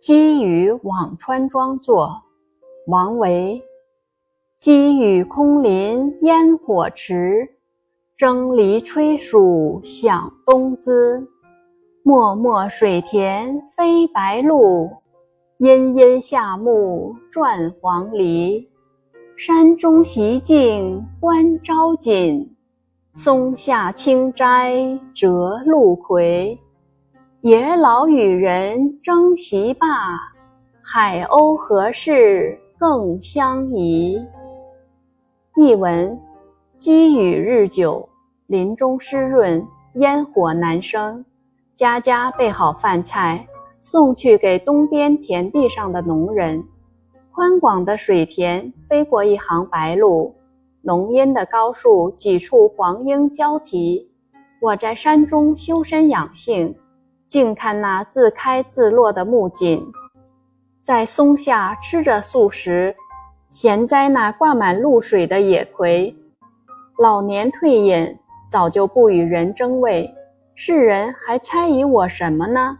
积雨辋川庄作，王维。积雨空林烟火迟，蒸藜炊黍响东滋。漠漠水田飞白鹭，阴阴夏木转黄鹂。山中习静观朝锦，松下清斋折露葵。野老与人争席罢，海鸥何事更相疑。译文：积雨日久，林中湿润，烟火难生。家家备好饭菜，送去给东边田地上的农人。宽广的水田飞过一行白鹭，浓荫的高树几处黄莺交啼。我在山中修身养性。静看那自开自落的木槿，在松下吃着素食；闲摘那挂满露水的野葵。老年退隐，早就不与人争位，世人还猜疑我什么呢？